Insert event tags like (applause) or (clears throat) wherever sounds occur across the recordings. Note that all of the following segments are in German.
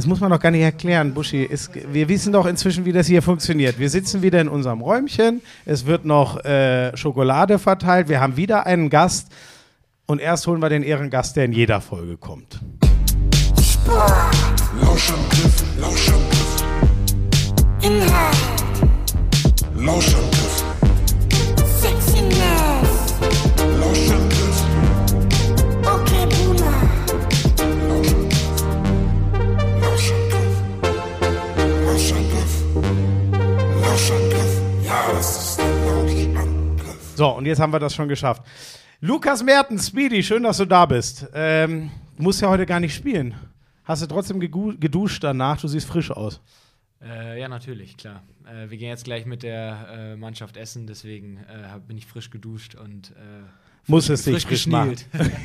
Das muss man doch gar nicht erklären, Buschi. Ist, wir wissen doch inzwischen, wie das hier funktioniert. Wir sitzen wieder in unserem Räumchen. Es wird noch äh, Schokolade verteilt. Wir haben wieder einen Gast. Und erst holen wir den Ehrengast, der in jeder Folge kommt. Lauschangriff, Lauschangriff. Inhalt, Lauschangriff, So, und jetzt haben wir das schon geschafft. Lukas Mertens, Speedy, schön, dass du da bist. Ähm, du musst ja heute gar nicht spielen. Hast du trotzdem geduscht danach? Du siehst frisch aus. Äh, ja, natürlich, klar. Äh, wir gehen jetzt gleich mit der äh, Mannschaft essen, deswegen äh, bin ich frisch geduscht und äh, Muss es dich frisch frisch machen.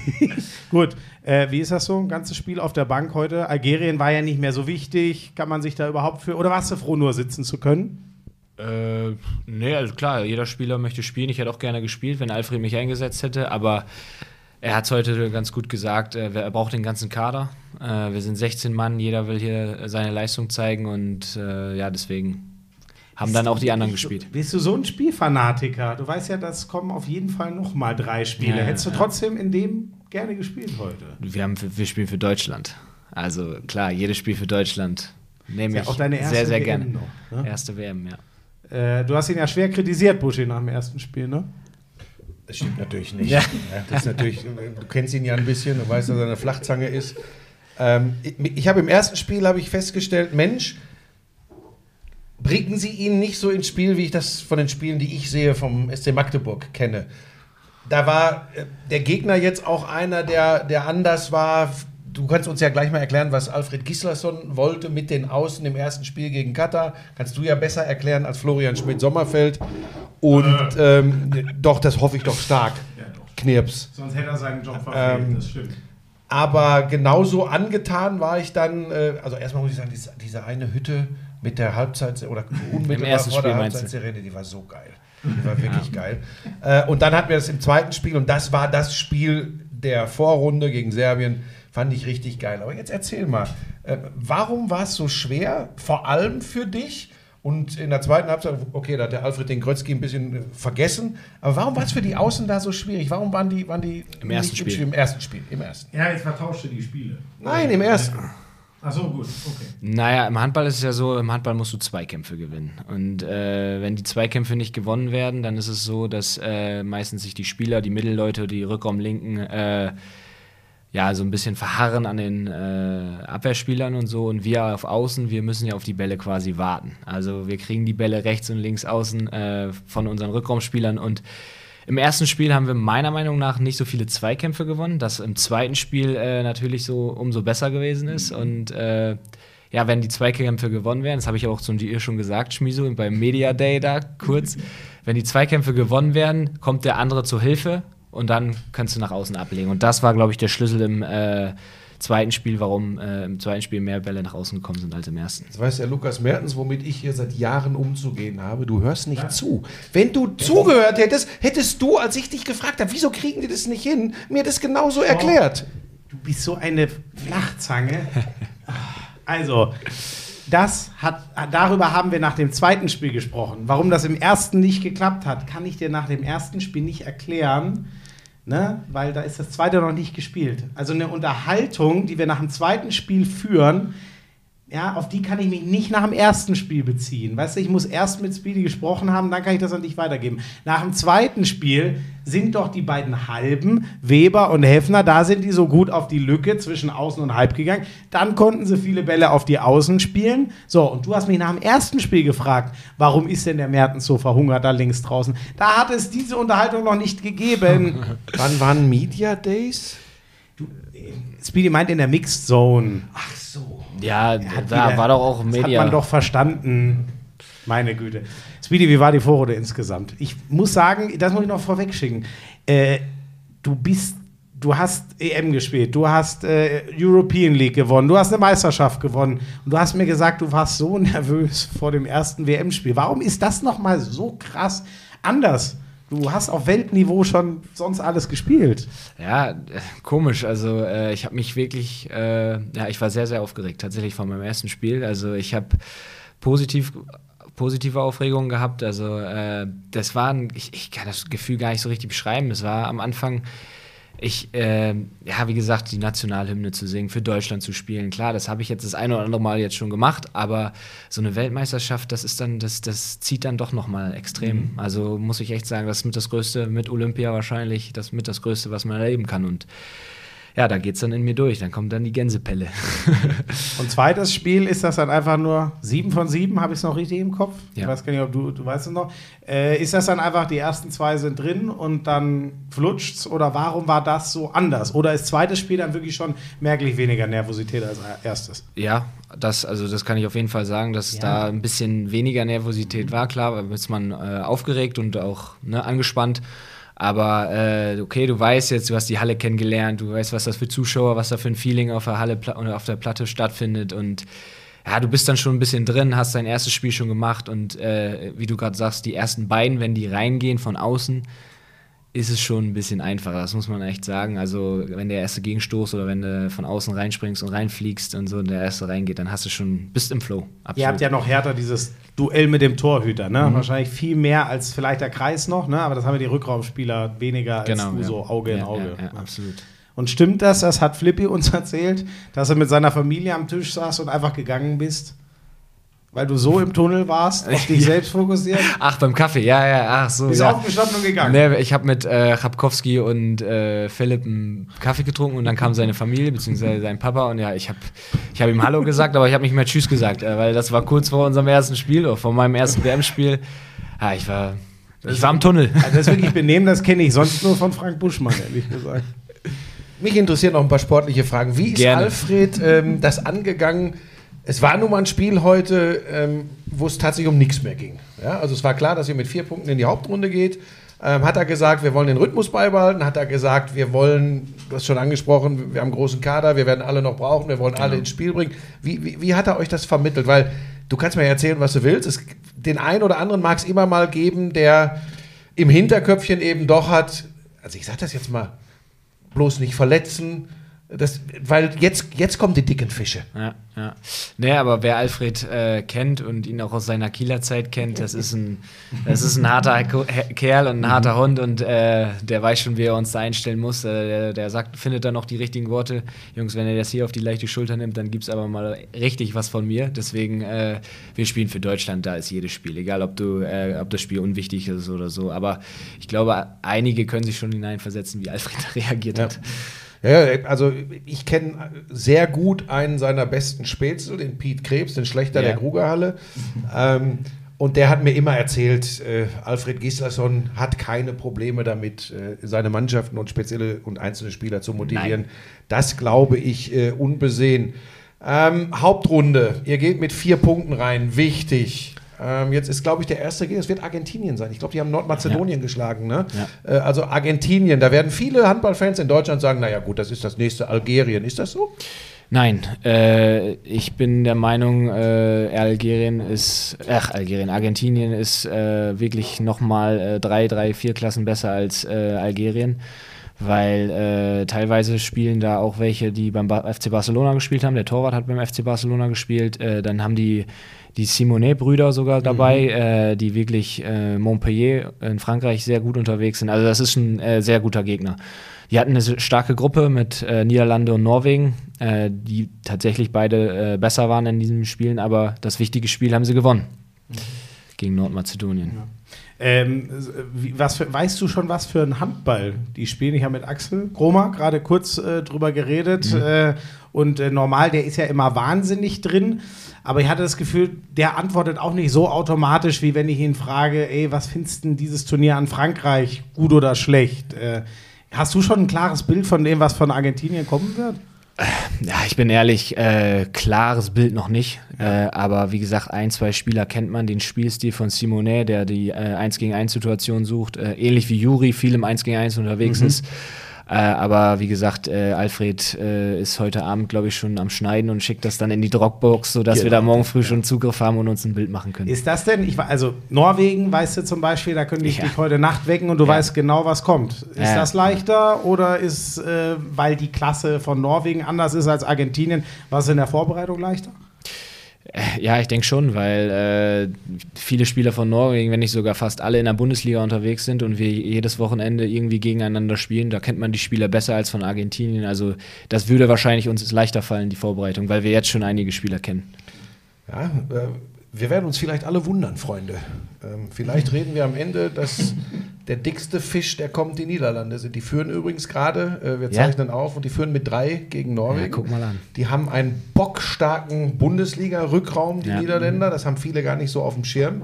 (laughs) Gut, äh, wie ist das so? Ein ganzes Spiel auf der Bank heute. Algerien war ja nicht mehr so wichtig. Kann man sich da überhaupt für. Oder warst du froh, nur sitzen zu können? Äh, nee, also klar, jeder Spieler möchte spielen. Ich hätte auch gerne gespielt, wenn Alfred mich eingesetzt hätte, aber er hat es heute ganz gut gesagt, äh, er braucht den ganzen Kader. Äh, wir sind 16 Mann, jeder will hier seine Leistung zeigen und äh, ja, deswegen haben dann auch die anderen gespielt. Bist du so ein Spielfanatiker? Du weißt ja, das kommen auf jeden Fall noch mal drei Spiele. Ja, Hättest du ja. trotzdem in dem gerne gespielt heute? Wir, haben, wir spielen für Deutschland. Also klar, jedes Spiel für Deutschland nehme Ist ich ja auch deine erste sehr, sehr WM gerne. noch, ne? Erste WM, ja. Äh, du hast ihn ja schwer kritisiert, Buschi, nach dem ersten Spiel, ne? Das stimmt natürlich nicht. Ja. Das ist natürlich, du kennst ihn ja ein bisschen, du weißt, dass er eine Flachzange ist. Ähm, ich ich habe im ersten Spiel habe ich festgestellt, Mensch, bringen Sie ihn nicht so ins Spiel, wie ich das von den Spielen, die ich sehe, vom SC Magdeburg kenne. Da war äh, der Gegner jetzt auch einer, der, der anders war. Du kannst uns ja gleich mal erklären, was Alfred Gislason wollte mit den Außen im ersten Spiel gegen Katar. Kannst du ja besser erklären als Florian Schmidt-Sommerfeld. Und ähm, doch, das hoffe ich doch stark. Knirps. Sonst hätte er seinen Job verfehlt, Ähm, das stimmt. Aber genauso angetan war ich dann, äh, also erstmal muss ich sagen, diese, diese eine Hütte mit der Halbzeit oder unmittelbar vor der? Halbzeitsirene, die war so geil. Die war wirklich geil. Äh, und dann hatten wir das im zweiten Spiel und das war das Spiel der Vorrunde gegen Serbien. Fand ich richtig geil. Aber jetzt erzähl mal, äh, warum war es so schwer, vor allem für dich? Und in der zweiten Halbzeit, okay, da hat der Alfred den Grötzky ein bisschen äh, vergessen. Aber warum war es für die Außen da so schwierig? Warum waren die, waren die Im ersten Spiel. Im ersten Spiel. Im ersten. Ja, jetzt vertauschte die Spiele. Nein, im ersten. Ach so, gut, okay. Naja, im Handball ist es ja so, im Handball musst du Zweikämpfe gewinnen. Und äh, wenn die Zweikämpfe nicht gewonnen werden, dann ist es so, dass äh, meistens sich die Spieler, die Mittelleute, die Rückraumlinken, äh, ja, so ein bisschen verharren an den äh, Abwehrspielern und so. Und wir auf Außen, wir müssen ja auf die Bälle quasi warten. Also wir kriegen die Bälle rechts und links außen äh, von unseren Rückraumspielern und im ersten Spiel haben wir meiner Meinung nach nicht so viele Zweikämpfe gewonnen, das im zweiten Spiel äh, natürlich so umso besser gewesen ist. Und äh, ja, wenn die Zweikämpfe gewonnen werden, das habe ich auch zu dir schon gesagt, Schmiso, beim Media Day da kurz, (laughs) wenn die Zweikämpfe gewonnen werden, kommt der andere zur Hilfe und dann kannst du nach außen ablegen. Und das war, glaube ich, der Schlüssel im äh, zweiten Spiel, warum äh, im zweiten Spiel mehr Bälle nach außen gekommen sind als im ersten. Das weiß der Lukas Mertens, womit ich hier seit Jahren umzugehen habe. Du hörst nicht zu. Wenn du zugehört hättest, hättest du, als ich dich gefragt habe, wieso kriegen die das nicht hin, mir das genauso erklärt. Du bist so eine Flachzange. Also, das hat, darüber haben wir nach dem zweiten Spiel gesprochen. Warum das im ersten nicht geklappt hat, kann ich dir nach dem ersten Spiel nicht erklären. Ne? Weil da ist das zweite noch nicht gespielt. Also eine Unterhaltung, die wir nach dem zweiten Spiel führen, ja, auf die kann ich mich nicht nach dem ersten Spiel beziehen. Weißt du, ich muss erst mit Speedy gesprochen haben, dann kann ich das an dich weitergeben. Nach dem zweiten Spiel sind doch die beiden Halben, Weber und Heffner, da sind die so gut auf die Lücke zwischen Außen und Halb gegangen. Dann konnten sie viele Bälle auf die Außen spielen. So, und du hast mich nach dem ersten Spiel gefragt, warum ist denn der Mertens so verhungert da links draußen? Da hat es diese Unterhaltung noch nicht gegeben. (laughs) Wann waren Media Days? Speedy meint in der Mixed Zone. Ach so. Ja, hat da wieder- war doch auch Das Media. hat man doch verstanden. Meine Güte. Speedy, wie war die Vorrunde insgesamt? Ich muss sagen, das muss ich noch vorweg schicken. Äh, du bist, du hast EM gespielt, du hast äh, European League gewonnen, du hast eine Meisterschaft gewonnen und du hast mir gesagt, du warst so (laughs) nervös vor dem ersten WM-Spiel. Warum ist das nochmal so krass anders Du hast auf Weltniveau schon sonst alles gespielt. Ja, äh, komisch. Also äh, ich habe mich wirklich, äh, ja, ich war sehr, sehr aufgeregt tatsächlich von meinem ersten Spiel. Also ich habe positiv positive Aufregungen gehabt. Also äh, das war, ein, ich, ich kann das Gefühl gar nicht so richtig beschreiben. Es war am Anfang, ich, äh, ja, wie gesagt, die Nationalhymne zu singen, für Deutschland zu spielen. Klar, das habe ich jetzt das eine oder andere Mal jetzt schon gemacht, aber so eine Weltmeisterschaft, das ist dann, das, das zieht dann doch nochmal extrem. Also muss ich echt sagen, das ist mit das Größte, mit Olympia wahrscheinlich, das mit das Größte, was man erleben kann. Und ja, da geht's dann in mir durch. Dann kommt dann die Gänsepelle. (laughs) Und zweites Spiel ist das dann einfach nur 7 von 7, habe ich es noch richtig im Kopf? Ich Ja. weiß gar nicht, ob du, du weißt es noch. Äh, ist das dann einfach, die ersten zwei sind drin und dann flutscht's? Oder warum war das so anders? Oder ist zweites Spiel dann wirklich schon merklich weniger Nervosität als erstes? Ja, das, also das kann ich auf jeden Fall sagen, dass Ja. da ein bisschen weniger Nervosität war. Klar, da ist man äh, aufgeregt und auch ne, angespannt. Aber äh, okay, du weißt jetzt, du hast die Halle kennengelernt, du weißt, was das für Zuschauer, was da für ein Feeling auf der Halle oder auf der Platte stattfindet und ja, du bist dann schon ein bisschen drin, hast dein erstes Spiel schon gemacht und äh, wie du gerade sagst, die ersten beiden, wenn die reingehen von außen, ist es schon ein bisschen einfacher, das muss man echt sagen. Also, wenn der erste Gegenstoß oder wenn du von außen reinspringst und reinfliegst und so und der erste reingeht, dann hast du schon, bist im Flow. Ihr habt ja noch härter dieses Duell mit dem Torhüter, ne? Mhm. Wahrscheinlich viel mehr als vielleicht der Kreis noch, ne? Aber das haben ja die Rückraumspieler weniger als genau, du, ja. so Auge in ja, Auge. Ja, ja, absolut. Und stimmt das, das hat Flippy uns (laughs) erzählt, dass er mit seiner Familie am Tisch saß und einfach gegangen bist? Weil du so im Tunnel warst, auf dich (laughs) selbst fokussiert? Ach, beim Kaffee, ja, ja, ach so. Bist ja. aufgestanden und gegangen? Nee, ich habe mit äh, Chapkowski und äh, Philipp einen Kaffee getrunken und dann kam seine Familie, beziehungsweise sein Papa und ja, ich habe ich hab ihm Hallo gesagt, aber ich habe nicht mehr Tschüss gesagt, äh, weil das war kurz vor unserem ersten Spiel, oder vor meinem ersten WM-Spiel. Ja, ich war, ich war im Tunnel. Also das ist wirklich Benehmen, das kenne ich sonst nur von Frank Buschmann, ehrlich gesagt. Mich interessieren noch ein paar sportliche Fragen. Wie ist Gerne. Alfred ähm, das angegangen? Es war nun mal ein Spiel heute, ähm, wo es tatsächlich um nichts mehr ging. Ja, also es war klar, dass ihr mit vier Punkten in die Hauptrunde geht. Ähm, hat er gesagt, wir wollen den Rhythmus beibehalten? Hat er gesagt, wir wollen, du hast schon angesprochen, wir haben einen großen Kader, wir werden alle noch brauchen, wir wollen alle ins Spiel bringen. Wie, wie, wie hat er euch das vermittelt? Weil du kannst mir ja erzählen, was du willst. Es, den einen oder anderen mag es immer mal geben, der im Hinterköpfchen eben doch hat, also ich sage das jetzt mal, bloß nicht verletzen. Das, weil jetzt, jetzt kommen die dicken Fische. Ja, ja. Nee, aber wer Alfred äh, kennt und ihn auch aus seiner Kieler Zeit kennt, das ist ein, das ist ein harter Kerl und ein harter Hund und äh, der weiß schon, wie er uns da einstellen muss. Äh, der, der sagt, findet dann noch die richtigen Worte. Jungs, wenn er das hier auf die leichte Schulter nimmt, dann gibt es aber mal richtig was von mir. Deswegen, äh, wir spielen für Deutschland, da ist jedes Spiel. Egal, ob, du, äh, ob das Spiel unwichtig ist oder so. Aber ich glaube, einige können sich schon hineinversetzen, wie Alfred (laughs) reagiert hat. Ja, also ich kenne sehr gut einen seiner besten Spätzle, den Piet Krebs, den Schlechter Ja. der Grugerhalle. Ähm, und der hat mir immer erzählt, äh, Alfred Gislason hat keine Probleme damit, äh, seine Mannschaften und spezielle und einzelne Spieler zu motivieren. Nein. Das glaube ich äh, unbesehen. Ähm, Hauptrunde, ihr geht mit vier Punkten rein, wichtig. Ähm, jetzt ist, glaube ich, der erste Gegner, es wird Argentinien sein. Ich glaube, die haben Nordmazedonien geschlagen. Ne? Äh, also Argentinien, da werden viele Handballfans in Deutschland sagen, naja gut, das ist das nächste Algerien. Ist das so? Nein, äh, ich bin der Meinung, äh, Algerien ist, ach, Algerien, Argentinien ist äh, wirklich nochmal äh, drei, drei, vier Klassen besser als äh, Algerien, weil äh, teilweise spielen da auch welche, die beim ba FC Barcelona gespielt haben. Der Torwart hat beim FC Barcelona gespielt. Äh, dann haben die die Simonet-Brüder sogar dabei, äh, die wirklich äh, Montpellier in Frankreich sehr gut unterwegs sind. Also das ist ein äh, sehr guter Gegner. Die hatten eine starke Gruppe mit äh, Niederlande und Norwegen, äh, die tatsächlich beide äh, besser waren in diesen Spielen, aber das wichtige Spiel haben sie gewonnen gegen Nordmazedonien. Ähm, wie, was für, weißt du schon, was für ein Handball die spielen? Ich habe mit Axel Kroma gerade kurz äh, drüber geredet. Äh, und äh, normal, der ist ja immer wahnsinnig drin. Aber ich hatte das Gefühl, der antwortet auch nicht so automatisch, wie wenn ich ihn frage, ey, was findest du denn dieses Turnier an Frankreich, gut oder schlecht? Äh, hast du schon ein klares Bild von dem, was von Argentinien kommen wird? Ja, ich bin ehrlich, äh, klares Bild noch nicht. Äh, aber wie gesagt, ein, zwei Spieler kennt man. Den Spielstil von Simonet, der die äh, 1 gegen 1 Situation sucht. Äh, ähnlich wie Juri, viel im 1 gegen 1 unterwegs ist. Äh, aber wie gesagt, äh, Alfred äh, ist heute Abend, glaube ich, schon am Schneiden und schickt das dann in die Dropbox, sodass wir da morgen früh schon Zugriff haben und uns ein Bild machen können. Ist das denn, ich, also Norwegen, weißt du zum Beispiel, da könnte ich Ja. dich heute Nacht wecken und du Ja. weißt genau, was kommt. Ist Ja. das leichter oder ist, äh, weil die Klasse von Norwegen anders ist als Argentinien, was in der Vorbereitung leichter? Ja, ich denke schon, weil äh, viele Spieler von Norwegen, wenn nicht sogar fast alle in der Bundesliga unterwegs sind und wir jedes Wochenende irgendwie gegeneinander spielen, da kennt man die Spieler besser als von Argentinien. Also das würde wahrscheinlich uns leichter fallen, die Vorbereitung, weil wir jetzt schon einige Spieler kennen. Ja, äh, wir werden uns vielleicht alle wundern, Freunde. Ähm, vielleicht reden wir am Ende, dass (laughs) der dickste Fisch, der kommt, die Niederlande sind. Die führen übrigens gerade, äh, wir Ja. zeichnen auf, und die führen mit drei gegen Norwegen. Ja, guck mal an. Die haben einen bockstarken Bundesliga-Rückraum, die Ja. Niederländer. Das haben viele gar nicht so auf dem Schirm.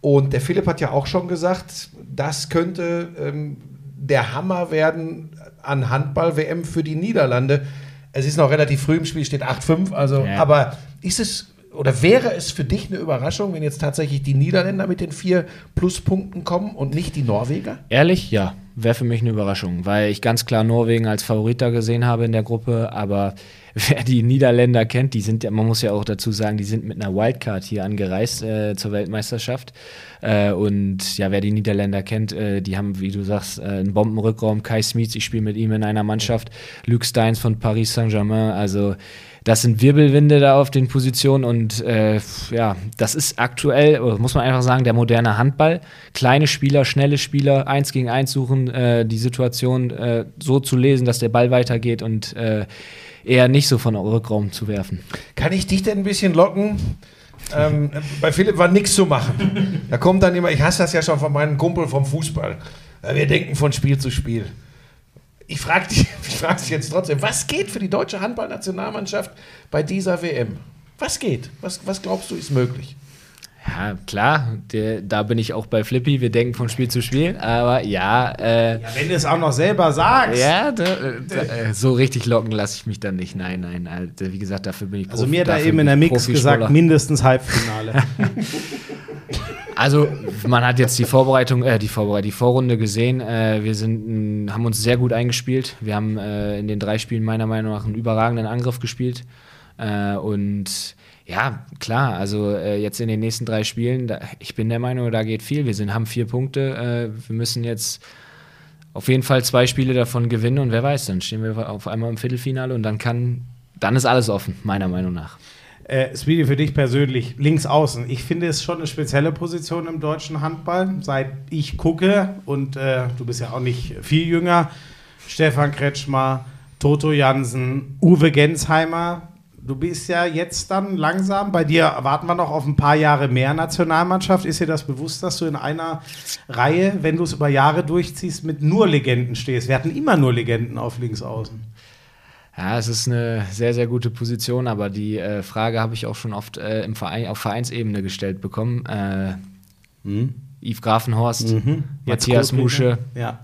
Und der Philipp hat ja auch schon gesagt, das könnte ähm, der Hammer werden an Handball-WM für die Niederlande. Es ist noch relativ früh im Spiel, steht 8-5. Also, Ja. aber ist es oder wäre es für dich eine Überraschung, wenn jetzt tatsächlich die Niederländer mit den vier Pluspunkten kommen und nicht die Norweger? Ehrlich, ja, wäre für mich eine Überraschung, weil ich ganz klar Norwegen als Favorit da gesehen habe in der Gruppe, aber (laughs) wer die Niederländer kennt, die sind ja, man muss ja auch dazu sagen, die sind mit einer Wildcard hier angereist äh, zur Weltmeisterschaft. Äh, und ja, wer die Niederländer kennt, äh, die haben, wie du sagst, äh, einen Bombenrückraum. Kai Smits, ich spiele mit ihm in einer Mannschaft. Luke Steins von Paris Saint-Germain, also das sind Wirbelwinde da auf den Positionen und äh, ja, das ist aktuell, muss man einfach sagen, der moderne Handball. Kleine Spieler, schnelle Spieler, eins gegen eins suchen, äh, die Situation äh, so zu lesen, dass der Ball weitergeht und äh, eher nicht so von Rückraum zu werfen. Kann ich dich denn ein bisschen locken? Ähm, bei Philipp war nichts zu machen. Da kommt dann immer, ich hasse das ja schon von meinem Kumpel vom Fußball. Wir denken von Spiel zu Spiel. Ich frage dich, (laughs) ich frag dich jetzt trotzdem, was geht für die deutsche Handballnationalmannschaft bei dieser WM? Was geht? Was, was glaubst du ist möglich? Ja, klar, der, da bin ich auch bei Flippy, wir denken von Spiel zu Spiel, aber ja, äh, Ja, wenn du es auch noch selber sagst. ja, da, da, äh, so richtig locken lasse ich mich dann nicht. Nein, nein, also, wie gesagt, dafür bin ich Also Profi- mir hat da eben in der Mix gesagt, mindestens Halbfinale. (laughs) Also, man hat jetzt die Vorbereitung, äh, die Vorbereitung, die Vorrunde gesehen. Äh, wir sind, mh, haben uns sehr gut eingespielt. Wir haben äh, in den drei Spielen meiner Meinung nach einen überragenden Angriff gespielt. Äh, und ja, klar, also äh, jetzt in den nächsten drei Spielen, da, ich bin der Meinung, da geht viel. Wir sind, haben vier Punkte. Äh, wir müssen jetzt auf jeden Fall zwei Spiele davon gewinnen und wer weiß, dann stehen wir auf einmal im Viertelfinale und dann kann, dann ist alles offen, meiner Meinung nach. Äh, Speedy, für dich persönlich, links außen. Ich finde es schon eine spezielle Position im deutschen Handball, seit ich gucke und äh, du bist ja auch nicht viel jünger. Stefan Kretschmer, Toto Jansen, Uwe Gensheimer. Du bist ja jetzt dann langsam, bei dir warten wir noch auf ein paar Jahre mehr Nationalmannschaft. Ist dir das bewusst, dass du in einer Reihe, wenn du es über Jahre durchziehst, mit nur Legenden stehst? Wir hatten immer nur Legenden auf links außen. Ja, es ist eine sehr, sehr gute Position, aber die äh, Frage habe ich auch schon oft äh, im Verein, auf Vereinsebene gestellt bekommen. Äh, Yves Grafenhorst, Mhm. Matthias. Musche, Ja.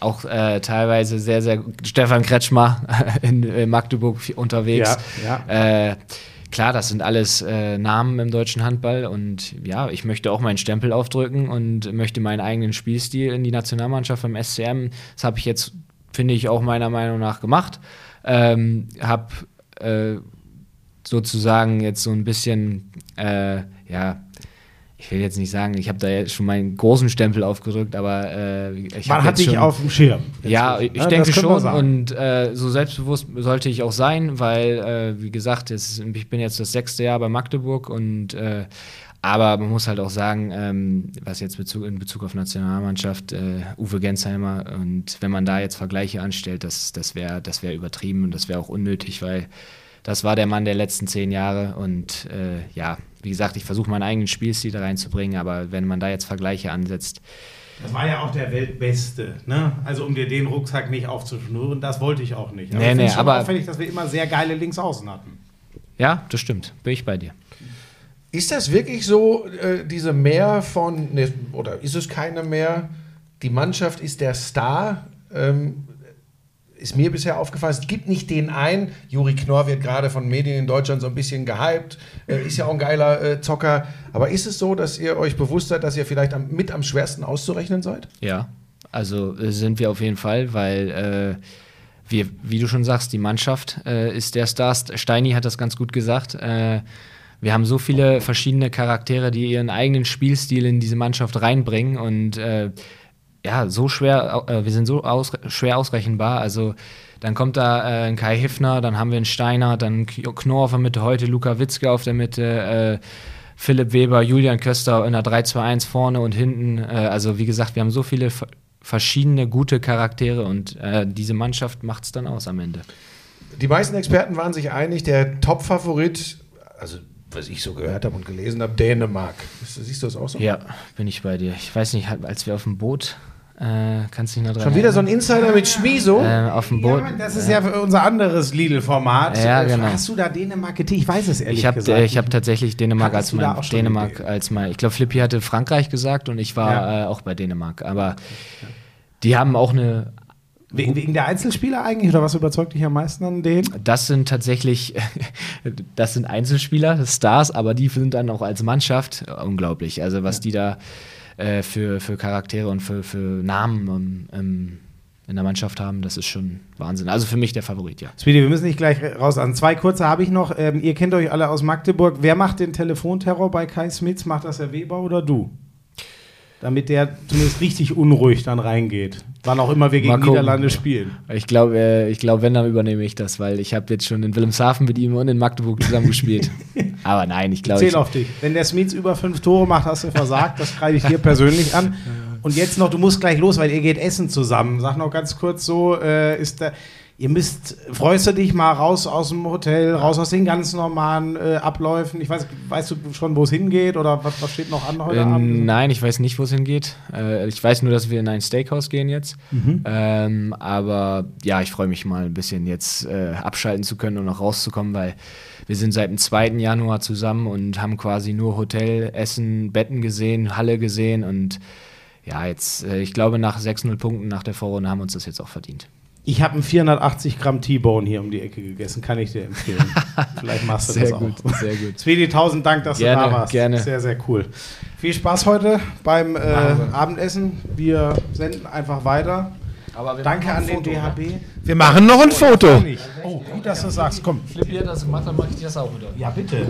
auch äh, teilweise sehr, sehr Stefan Kretschmer (laughs) in, äh, Magdeburg unterwegs. Ja, Äh, klar, das sind alles äh, Namen im deutschen Handball und ja, ich möchte auch meinen Stempel aufdrücken und möchte meinen eigenen Spielstil in die Nationalmannschaft beim SCM. Das habe ich jetzt, finde ich, auch meiner Meinung nach gemacht. Ähm, habe äh, sozusagen jetzt so ein bisschen, äh, ja, ich will jetzt nicht sagen, ich habe da jetzt schon meinen großen Stempel aufgedrückt, aber äh, ich Man hat jetzt dich schon, auf dem Schirm. ja, ich ne? denke schon und äh, so selbstbewusst sollte ich auch sein, weil, äh, wie gesagt, es, ich bin jetzt das sechste Jahr bei Magdeburg und äh, aber man muss halt auch sagen, ähm, was jetzt Bezug, in Bezug auf Nationalmannschaft, äh, Uwe Gensheimer und wenn man da jetzt Vergleiche anstellt, das, das wäre das wär übertrieben und das wäre auch unnötig, weil das war der Mann der letzten zehn Jahre und äh, ja, wie gesagt, ich versuche meinen eigenen Spielstil da reinzubringen, aber wenn man da jetzt Vergleiche ansetzt, Das war ja auch der Weltbeste, ne? Also um dir den Rucksack nicht aufzuschnüren, das wollte ich auch nicht. Nee, ich find's nee, schon aber- auffällig, dass wir immer sehr geile Linksaußen hatten. ja, das stimmt, bin ich bei dir. Ist das wirklich so, äh, diese Mehr von, ne, oder ist es keine mehr? Die Mannschaft ist der Star. Ähm, ist mir bisher aufgefallen, es gibt nicht den einen. Juri Knorr wird gerade von Medien in Deutschland so ein bisschen gehypt, äh, ist ja auch ein geiler äh, Zocker. Aber ist es so, dass ihr euch bewusst seid, dass ihr vielleicht am, mit am schwersten auszurechnen seid? Ja, Also äh, sind wir auf jeden Fall, weil äh, wir, wie du schon sagst, die Mannschaft äh, ist der Star. Steini hat das ganz gut gesagt. Wir haben so viele verschiedene Charaktere, die ihren eigenen Spielstil in diese Mannschaft reinbringen und äh, ja, so schwer, äh, wir sind so aus, schwer ausrechenbar. Also dann kommt da äh, ein Kai Hiffner, dann haben wir einen Steiner, dann Knorr auf der Mitte, heute Luca Witzke auf der Mitte, äh, Philipp Weber, Julian Köster in der 3-2-1 vorne und hinten. Äh, also wie gesagt, wir haben so viele ver- verschiedene gute Charaktere und äh, diese Mannschaft macht es dann aus am Ende. Die meisten Experten waren sich einig, der Top-Favorit, also was ich so gehört habe und gelesen habe, Dänemark. Siehst du das auch so? Ja, bin ich bei dir. Ich weiß nicht, als wir auf dem Boot, äh, kannst du dich noch dran Schon wieder so ein? Insider mit Schmiso. äh, auf dem Boot. Ja, das ist ja für unser anderes Lidl-Format. Ja, Äh, genau. Hast du da Dänemark getippt? Ich weiß es ehrlich Ich habe gesagt. äh, ich hab tatsächlich Dänemark Hattest als mein Dänemark als mein. Ich glaube, Flippi hatte Frankreich gesagt und ich war Ja. äh, auch bei Dänemark. Aber die haben auch eine. Wegen, wegen der Einzelspieler eigentlich? Oder was überzeugt dich am meisten an denen? Das sind tatsächlich, (laughs) das sind Einzelspieler, Stars, aber die sind dann auch als Mannschaft unglaublich. Also was die da äh, für, für Charaktere und für, für Namen ähm, ähm, in der Mannschaft haben, das ist schon Wahnsinn. Also für mich der Favorit, ja. Speedy, wir müssen nicht gleich raus an. Zwei kurze habe ich noch. Ähm, ihr kennt euch alle aus Magdeburg. Wer macht den Telefonterror bei Kai Smits? Macht das der Weber oder du? Damit der zumindest richtig unruhig dann reingeht. Wann auch immer wir gegen. Niederlande spielen. Ich glaube, äh, ich glaub, wenn, dann übernehme ich das, weil ich habe jetzt schon in Wilhelmshaven mit ihm und in Magdeburg zusammen gespielt. (laughs) Aber nein, ich glaube, Zähl auf dich. Wenn der Smits über fünf Tore macht, hast du versagt. Das schreibe ich dir persönlich an. (laughs) Und jetzt noch, du musst gleich los, weil ihr geht essen zusammen. Sag noch ganz kurz so, äh, ist da, ihr müsst, freust du dich mal raus aus dem Hotel, raus aus den ganz normalen äh, Abläufen? Ich weiß, weißt du schon, wo es hingeht oder was, was steht noch an heute äh, Abend? nein, ich weiß nicht, wo es hingeht. Äh, ich weiß nur, dass wir in ein Steakhouse gehen jetzt. Ähm, aber ja, ich freue mich mal ein bisschen jetzt äh, abschalten zu können und noch rauszukommen, weil wir sind seit dem 2. Januar zusammen und haben quasi nur Hotel, Essen, Betten gesehen, Halle gesehen und ja, jetzt, äh, ich glaube, nach 6-0 Punkten nach der Vorrunde haben wir uns das jetzt auch verdient. Ich habe einen 480 Gramm T-Bone hier um die Ecke gegessen, kann ich dir empfehlen. (laughs) Vielleicht machst du Sehr das gut, auch. sehr gut. Sveti, tausend Dank, dass Gerne, du da warst. gerne. Sehr, sehr cool. Viel Spaß heute beim äh, Abendessen. Wir senden einfach weiter. Aber Danke an den DHB. Wir machen noch ein Foto. Oh, gut, dass du sagst. Komm. Flippi hat das gemacht, dann mache ich das auch wieder. Ja, bitte.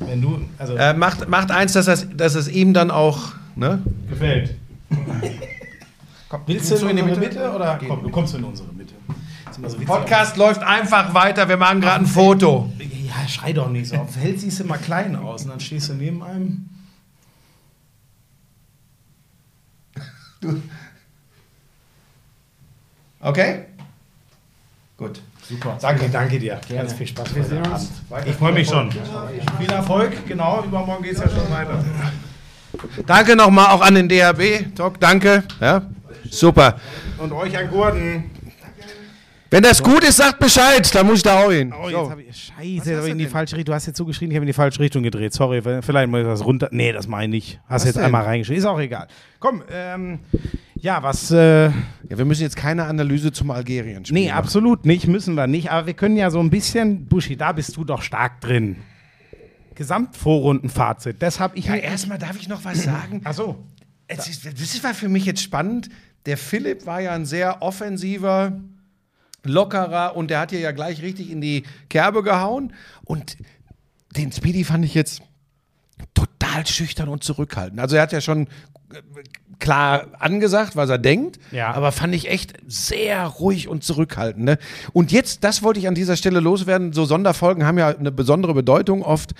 Wenn du, also, Äh, macht, macht eins, dass, das, dass es ihm dann auch. Ne? gefällt. (laughs) Willst du in die Mitte, oder? Komm, du kommst in unsere Mitte. Immer so witzig. Podcast läuft einfach weiter. Wir machen gerade ein Foto. Ja, schrei doch nicht so. Auf Feld siehst du mal klein aus und dann stehst du neben einem. Okay? Gut. Super. Danke, danke dir. Ganz viel Spaß. Wir sehen uns. Ich freue mich schon. Viel Erfolg. Genau, übermorgen geht es ja schon weiter. Danke nochmal auch an den DHB. Doc, danke. Ja? Super. Und euch an Gurten. Wenn das gut ist, sagt Bescheid. Da muss ich da auch hin. Oh, jetzt habe ich. Scheiße, jetzt habe ich in die falsche Richtung. Du hast jetzt so geschrien, ich habe in die falsche Richtung gedreht. Sorry, vielleicht muss ich das runter. Nee, das meine ich. Hast Was jetzt denn? einmal reingeschrieben. Ist auch egal. Komm, ähm. Ja, was. Äh, Ja, wir müssen jetzt keine Analyse zum Algerien spielen. nee, absolut nicht. Müssen wir nicht. Aber wir können ja so ein bisschen. Buschi, da bist du doch stark drin. Gesamtvorrundenfazit. Das habe ich. Ja, erstmal darf ich noch was sagen. Ach so. Es ist, das war für mich jetzt spannend. Der Philipp war ja ein sehr offensiver, lockerer und der hat hier ja gleich richtig in die Kerbe gehauen. Und den Speedy fand ich jetzt total schüchtern und zurückhaltend. Also er hat ja schon äh, klar angesagt, was er denkt, Ja. aber fand ich echt sehr ruhig und zurückhaltend. Ne? Und jetzt, das wollte ich an dieser Stelle loswerden, so Sonderfolgen haben ja eine besondere Bedeutung oft.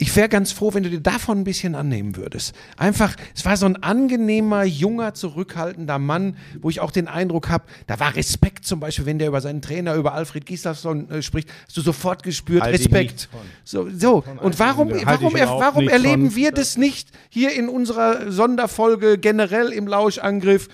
Ich wäre ganz froh, wenn du dir davon ein bisschen annehmen würdest. Einfach, es war so ein angenehmer, junger, zurückhaltender Mann, wo ich auch den Eindruck habe, da war Respekt zum Beispiel, wenn der über seinen Trainer, über Alfred Gislason äh, spricht, hast du sofort gespürt, Halte ich Respekt. So, so. Und warum, warum, er, warum erleben wir das nicht hier in unserer Sonderfolge generell im Lauschangriff?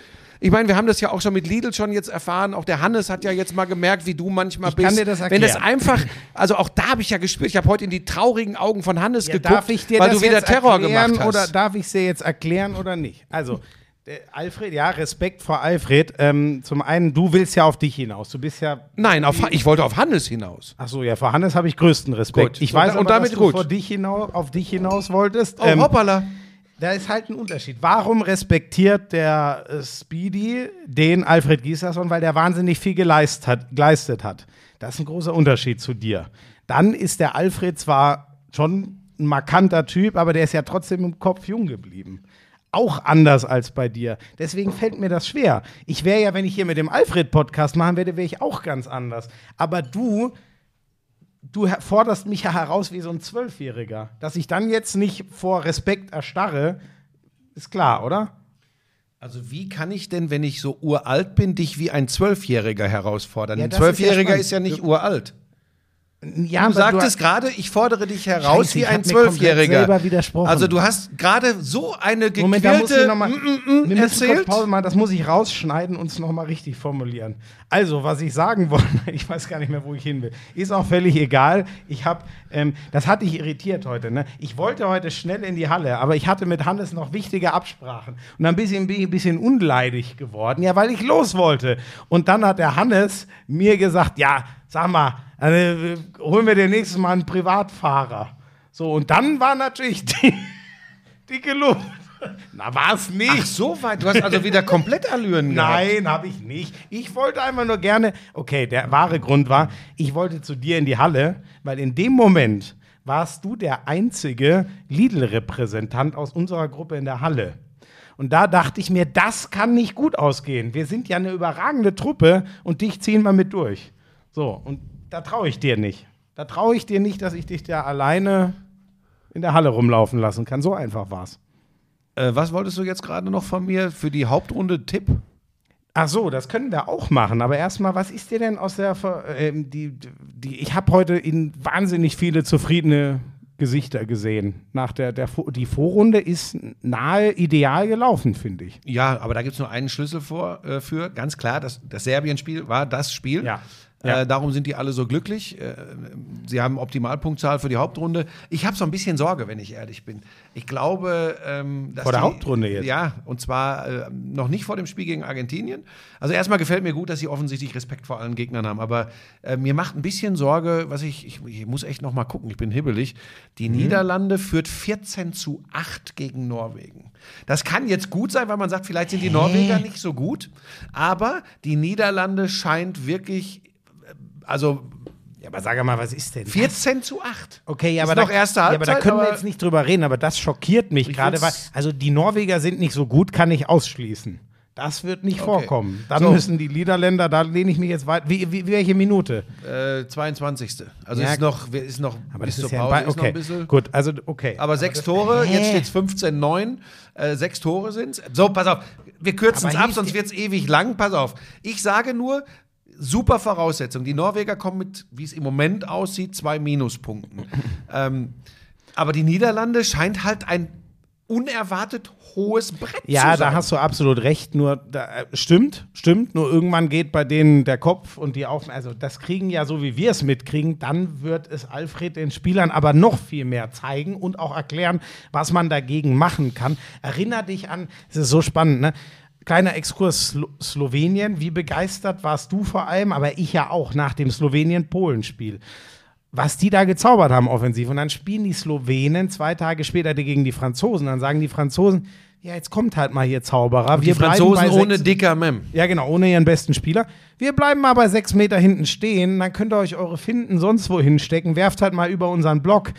Ich meine, wir haben das ja auch schon mit Lidl schon jetzt erfahren. Auch der Hannes hat ja jetzt mal gemerkt, wie du manchmal Ich bist. kann dir das Wenn das erklären. einfach, also auch da habe ich ja gespürt, ich habe heute in die traurigen Augen von Hannes Ja, geguckt, darf ich dir weil du wieder Terror erklären gemacht hast. Oder darf ich es dir jetzt erklären oder nicht? Also, der Alfred, ja, Respekt vor Alfred. Ähm, zum einen, du willst ja auf dich hinaus. Du bist ja. Nein, auf, ich wollte auf Hannes hinaus. Ach so, ja, vor Hannes habe ich größten Respekt. Gut. Ich weiß und aber, damit dass gut. du vor dich hinaus, auf dich hinaus wolltest. Oh, Ähm, hoppala. Da ist halt ein Unterschied. Warum respektiert der äh, Speedy den Alfred Gislason? Weil der wahnsinnig viel geleistet hat, geleistet hat. Das ist ein großer Unterschied zu dir. Dann ist der Alfred zwar schon ein markanter Typ, aber der ist ja trotzdem im Kopf jung geblieben. Auch anders als bei dir. Deswegen fällt mir das schwer. Ich wäre ja, wenn ich hier mit dem Alfred-Podcast machen werde, wäre ich auch ganz anders. Aber du du forderst mich ja heraus wie so ein Zwölfjähriger. Dass ich dann jetzt nicht vor Respekt erstarre, ist klar, oder? Also wie kann ich denn, wenn ich so uralt bin, dich wie ein Zwölfjähriger herausfordern? Ja, ein das ist ja Zwölfjähriger ist ja nicht uralt. Ja, Du sagtest gerade, ich fordere dich heraus Scheiße, wie ein Zwölfjähriger. selber widersprochen. Also du hast gerade so eine Moment, da muss ich noch mal, mm, mm, mm wir erzählt. Pause machen, das muss ich rausschneiden und es nochmal richtig formulieren. Also, was ich sagen (laughs) wollte, ich weiß gar nicht mehr, wo ich hin will, ist auch völlig egal. Ich habe, ähm, das hat dich irritiert heute, ne? Ich wollte heute schnell in die Halle, aber ich hatte mit Hannes noch wichtige Absprachen und bisschen, bin ich ein bisschen unleidig geworden, ja, weil ich los wollte. Und dann hat der Hannes mir gesagt, ja, sag mal, äh, holen wir dir nächstes Mal einen Privatfahrer. So, und dann war natürlich die, dicke Luft. Na, war es nicht. Ach so weit, du hast also wieder komplett Allüren gehabt. Nein, habe ich nicht. Ich wollte einfach nur gerne. Okay, der wahre Grund war, ich wollte zu dir in die Halle, weil in dem Moment warst du der einzige Lidl-Repräsentant aus unserer Gruppe in der Halle. Und da dachte ich mir, das kann nicht gut ausgehen. Wir sind ja eine überragende Truppe und dich ziehen wir mit durch. So, und da traue ich dir nicht. Da traue ich dir nicht, dass ich dich da alleine in der Halle rumlaufen lassen kann. So einfach war's. Äh, was wolltest du jetzt gerade noch von mir für die Hauptrunde Tipp? Ach so, das können wir auch machen. Aber erstmal, was ist dir denn aus der. Ähm, die, die, ich habe heute in wahnsinnig viele zufriedene Gesichter gesehen. Nach der, der die Vorrunde ist nahe ideal gelaufen, finde ich. Ja, aber da gibt es nur einen Schlüssel vor, äh, für. Ganz klar, das, das Serbien-Spiel war das Spiel. Ja. Äh, Ja. darum sind die alle so glücklich. Äh, sie haben Optimalpunktzahl für die Hauptrunde. Ich habe so ein bisschen Sorge, wenn ich ehrlich bin. Ich glaube, ähm, dass Vor der die, Hauptrunde jetzt? Ja, und zwar äh, noch nicht vor dem Spiel gegen Argentinien. Also erstmal gefällt mir gut, dass sie offensichtlich Respekt vor allen Gegnern haben. Aber äh, mir macht ein bisschen Sorge, was ich, ich, ich muss echt noch mal gucken. Ich bin hibbelig. Die Mhm. Niederlande führt 14 zu 8 gegen Norwegen. Das kann jetzt gut sein, weil man sagt, vielleicht sind die Norweger nicht so gut. Aber die Niederlande scheint wirklich, äh, also Ja, aber sag mal, was ist denn? 14 zu 8. Okay, ja, Ist aber, noch da, erste ja, aber da Halbzeit, können wir aber- jetzt nicht drüber reden, aber das schockiert mich Ich gerade, weil, also die Norweger sind nicht so gut, kann ich ausschließen. Das wird nicht vorkommen. Dann So. müssen die Niederländer, da lehne ich mich jetzt weit. Wie, wie, welche Minute? Äh, 22. Also Ja, ist noch, ist noch Aber bis das ist zur ja ein Pause noch okay. ein bisschen. Gut, also okay. Aber sechs das- Tore, Hä? jetzt steht es 15-9. Äh, sechs Tore sind So, pass auf. Wir kürzen es Aber ab, sonst wird es ewig lang. Pass auf. Ich sage nur, super Voraussetzung. Die Norweger kommen mit, wie es im Moment aussieht, zwei Minuspunkten. (laughs) ähm, aber die Niederlande scheint halt ein unerwartet hohes Brett Ja, zu sein. da hast du absolut recht. Nur da, äh, stimmt, stimmt. Nur irgendwann geht bei denen der Kopf und die auf. Also das kriegen ja so, wie wir es mitkriegen. Dann wird es Alfred den Spielern aber noch viel mehr zeigen und auch erklären, was man dagegen machen kann. Erinner dich an. Es ist so spannend, ne? Kleiner Exkurs Slo Slowenien. Wie begeistert warst du vor allem, aber ich ja auch nach dem Slowenien-Polen-Spiel was die da gezaubert haben offensiv. Und dann spielen die Slowenen zwei Tage später gegen die Franzosen. Dann sagen die Franzosen, ja, jetzt kommt halt mal hier Zauberer. die Franzosen ohne dicker Mem. ja, genau, ohne ihren besten Spieler. Wir bleiben mal bei sechs Meter hinten stehen, dann könnt ihr euch eure Finden sonst wo hinstecken, werft halt mal über unseren Block.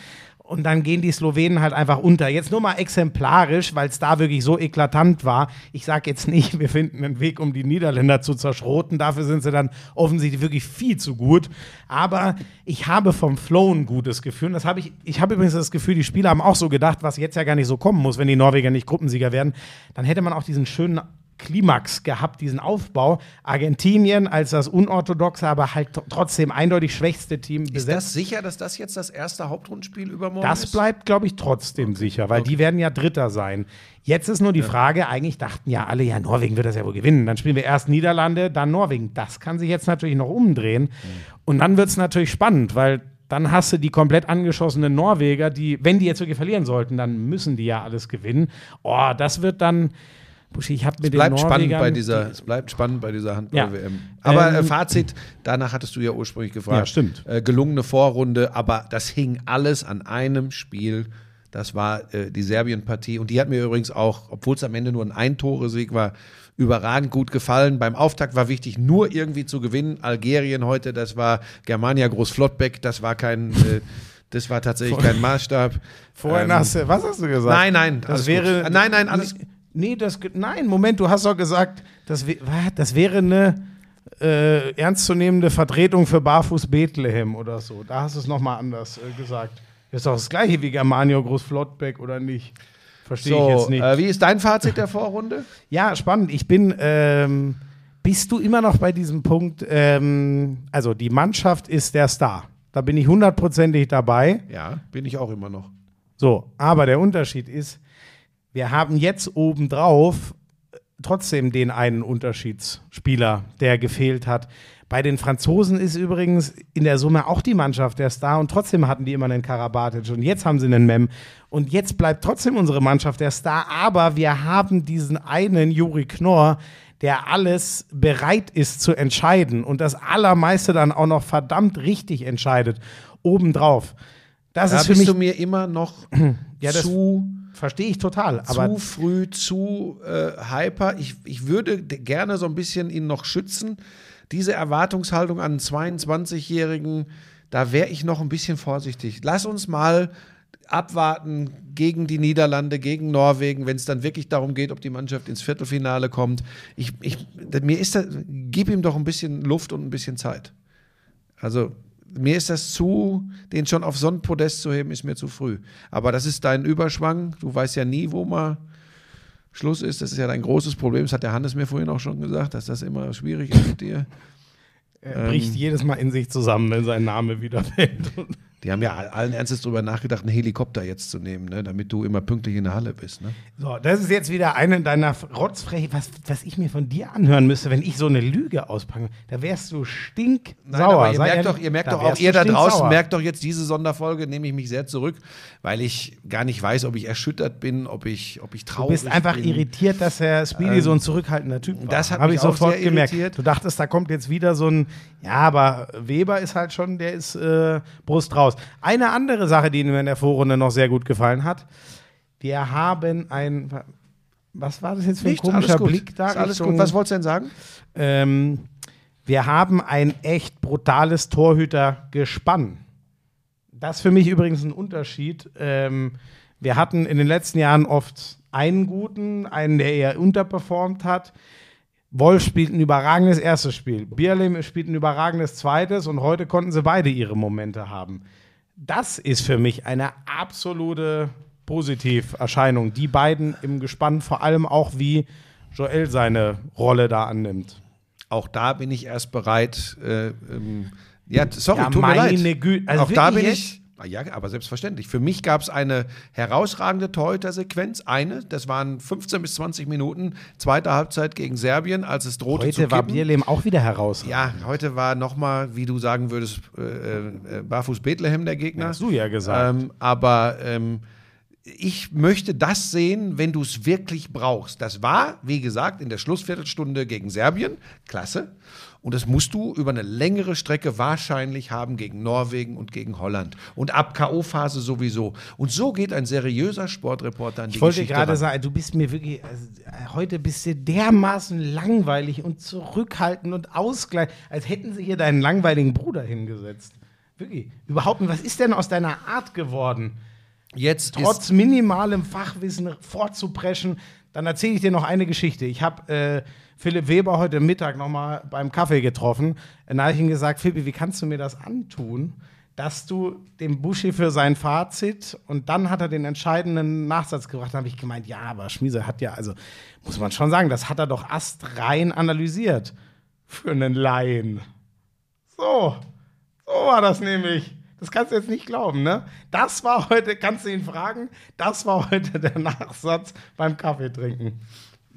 Und dann gehen die Slowenen halt einfach unter. Jetzt nur mal exemplarisch, weil es da wirklich so eklatant war. Ich sage jetzt nicht, (laughs) wir finden einen Weg, um die Niederländer zu zerschroten. Dafür sind sie dann offensichtlich wirklich viel zu gut. Aber ich habe vom Flow ein gutes Gefühl. Und Das habe ich. Ich habe übrigens das Gefühl, die Spieler haben auch so gedacht, was jetzt ja gar nicht so kommen muss, wenn die Norweger nicht Gruppensieger werden. Dann hätte man auch diesen schönen Klimax gehabt, diesen Aufbau. Argentinien als das unorthodoxe, aber halt tr- trotzdem eindeutig schwächste Team Ist besetzt. das sicher, dass das jetzt das erste Hauptrundenspiel übermorgen Das ist? bleibt, glaube ich, trotzdem sicher, weil die werden ja Dritter sein. Jetzt ist nur die Frage, eigentlich dachten ja alle, ja, Norwegen wird das ja wohl gewinnen. Dann spielen wir erst Niederlande, dann Norwegen. Das kann sich jetzt natürlich noch umdrehen. Und dann wird es natürlich spannend, weil dann hast du die komplett angeschossenen Norweger, die, wenn die jetzt wirklich verlieren sollten, dann müssen die ja alles gewinnen. Oh, das wird dann. Ich habe mit den bleibt spannend Norwegern. bei dieser, es bleibt spannend bei dieser Ja. Handball-WM. Aber Ähm, äh, Fazit, danach hattest du ja ursprünglich gefragt. Ja, stimmt. Äh, gelungene Vorrunde, aber das hing alles an einem Spiel. Das war äh, die Serbien-Partie. Und die hat mir übrigens auch, obwohl es am Ende nur ein Ein-Tore-Sieg war, überragend gut gefallen. Beim Auftakt war wichtig, nur irgendwie zu gewinnen. Algerien heute, das war Germania Groß-Flottbeck, das war kein, äh, das war tatsächlich kein Maßstab. Vorhin Ähm, hast du, was hast du gesagt? Nein, nein, das wäre. gut. Nein, nein, alles- Nee, das, nein, Moment, du hast doch gesagt, das, das wäre eine äh, ernstzunehmende Vertretung für Barfuß Bethlehem oder so. Da hast du es nochmal anders äh, gesagt. Das ist doch das gleiche wie Germanio Groß-Flottbeck, oder nicht? Verstehe ich So, jetzt nicht. äh, wie ist dein Fazit der Vorrunde? Ja, spannend. Ich bin, ähm, bist du immer noch bei diesem Punkt, ähm, also die Mannschaft ist der Star. Da bin ich hundertprozentig dabei. Ja, bin ich auch immer noch. So, aber der Unterschied ist, wir haben jetzt obendrauf trotzdem den einen Unterschiedsspieler, der gefehlt hat. Bei den Franzosen ist übrigens in der Summe auch die Mannschaft der Star und trotzdem hatten die immer einen Karabatic und jetzt haben sie einen Mem und jetzt bleibt trotzdem unsere Mannschaft der Star, aber wir haben diesen einen Juri Knorr, der alles bereit ist zu entscheiden und das Allermeiste dann auch noch verdammt richtig entscheidet, obendrauf. Das Da ist für bist mich du mir immer noch (clears throat) Ja, zu, Verstehe ich total. Aber zu früh, zu äh, hyper. Ich, ich würde gerne so ein bisschen ihn noch schützen. Diese Erwartungshaltung an einen 22-Jährigen, da wäre ich noch ein bisschen vorsichtig. Lass uns mal abwarten gegen die Niederlande, gegen Norwegen, wenn es dann wirklich darum geht, ob die Mannschaft ins Viertelfinale kommt. Ich, ich, mir ist das, gib ihm doch ein bisschen Luft und ein bisschen Zeit. Also mir ist das zu, den schon auf so ein Podest zu heben, ist mir zu früh. Aber das ist dein Überschwang. Du weißt ja nie, wo mal Schluss ist. Das ist ja dein großes Problem. Das hat der Hannes mir vorhin auch schon gesagt, dass das immer schwierig ist mit dir. er bricht jedes Mal in sich zusammen, wenn sein Name wieder fällt. Die haben ja all- allen Ernstes darüber nachgedacht, einen Helikopter jetzt zu nehmen, ne? damit du immer pünktlich in der Halle bist. Ne? So, das ist jetzt wieder eine deiner Rotzfreche, was, was ich mir von dir anhören müsste, wenn ich so eine Lüge auspacke. Da wärst du stinksauer. Nein, aber ihr Sei merkt ehrlich, doch, ihr merkt doch auch, ihr du da draußen merkt doch jetzt diese Sonderfolge, nehme ich mich sehr zurück, weil ich gar nicht weiß, ob ich erschüttert bin, ob ich, ob ich Du traurig bist einfach bin. irritiert, dass der Speedy so ein zurückhaltender Typ war. das hat Hab mich ich auch sofort sehr gemerkt. irritiert. Du dachtest, da kommt jetzt wieder so ein, ja, aber Weber ist halt schon, der ist äh, Brust raus. Eine andere Sache, die mir in der Vorrunde noch sehr gut gefallen hat, wir haben ein, was war das jetzt für ein Nichts, komischer. Blick da? Ist alles Richtung- gut. Was wolltest du denn sagen? Ähm, wir haben ein echt brutales Torhütergespann. Das ist für mich übrigens ein Unterschied. Ähm, wir hatten in den letzten Jahren oft einen guten, einen, der eher unterperformt hat. Wolf spielt ein überragendes erstes Spiel. Bierlehm spielt ein überragendes zweites und heute konnten sie beide ihre Momente haben. Das ist für mich eine absolute Positiverscheinung. Die beiden im Gespann, vor allem auch wie Joel seine Rolle da annimmt. Auch da bin ich erst bereit. Äh, ähm, ja, sorry, Ja, tut mir leid. Güte. Also auch da bin ich. Ah Ja, aber selbstverständlich. Für mich gab es eine herausragende Torhüter-Sequenz. Eine, das waren 15 bis 20 Minuten, zweite Halbzeit gegen Serbien, als es drohte zu Heute war. Bierlehm auch wieder heraus. Ja, heute war nochmal, wie du sagen würdest, äh, äh, Barfuß Bethlehem der Gegner. Hast du ja gesagt. Ähm, aber ähm, ich möchte das sehen, wenn du es wirklich brauchst. Das war, wie gesagt, in der Schlussviertelstunde gegen Serbien. Klasse. Und das musst du über eine längere Strecke wahrscheinlich haben gegen Norwegen und gegen Holland. Und ab K.O.-Phase sowieso. Und so geht ein seriöser Sportreporter an die Ich wollte Geschichte gerade ran. sagen, du bist mir wirklich, also, äh, heute bist du dermaßen langweilig und zurückhaltend und ausgleich, als hätten sie hier deinen langweiligen Bruder hingesetzt. Wirklich. Überhaupt nicht. Was ist denn aus deiner Art geworden? Jetzt Trotz minimalem Fachwissen vorzupreschen. Dann erzähle ich dir noch eine Geschichte. Ich habe äh, Philipp Weber heute Mittag noch mal beim Kaffee getroffen. Da habe ich ihm gesagt, Philipp, wie kannst du mir das antun, dass du dem Buschi für sein Fazit und dann hat er den entscheidenden Nachsatz gebracht. Da habe ich gemeint, ja, aber Schmiese hat ja, also muss man schon sagen, das hat er doch astrein analysiert für einen Laien. So, so war das nämlich. Das kannst du jetzt nicht glauben, ne? Das war heute, kannst du ihn fragen, das war heute der Nachsatz beim Kaffee trinken.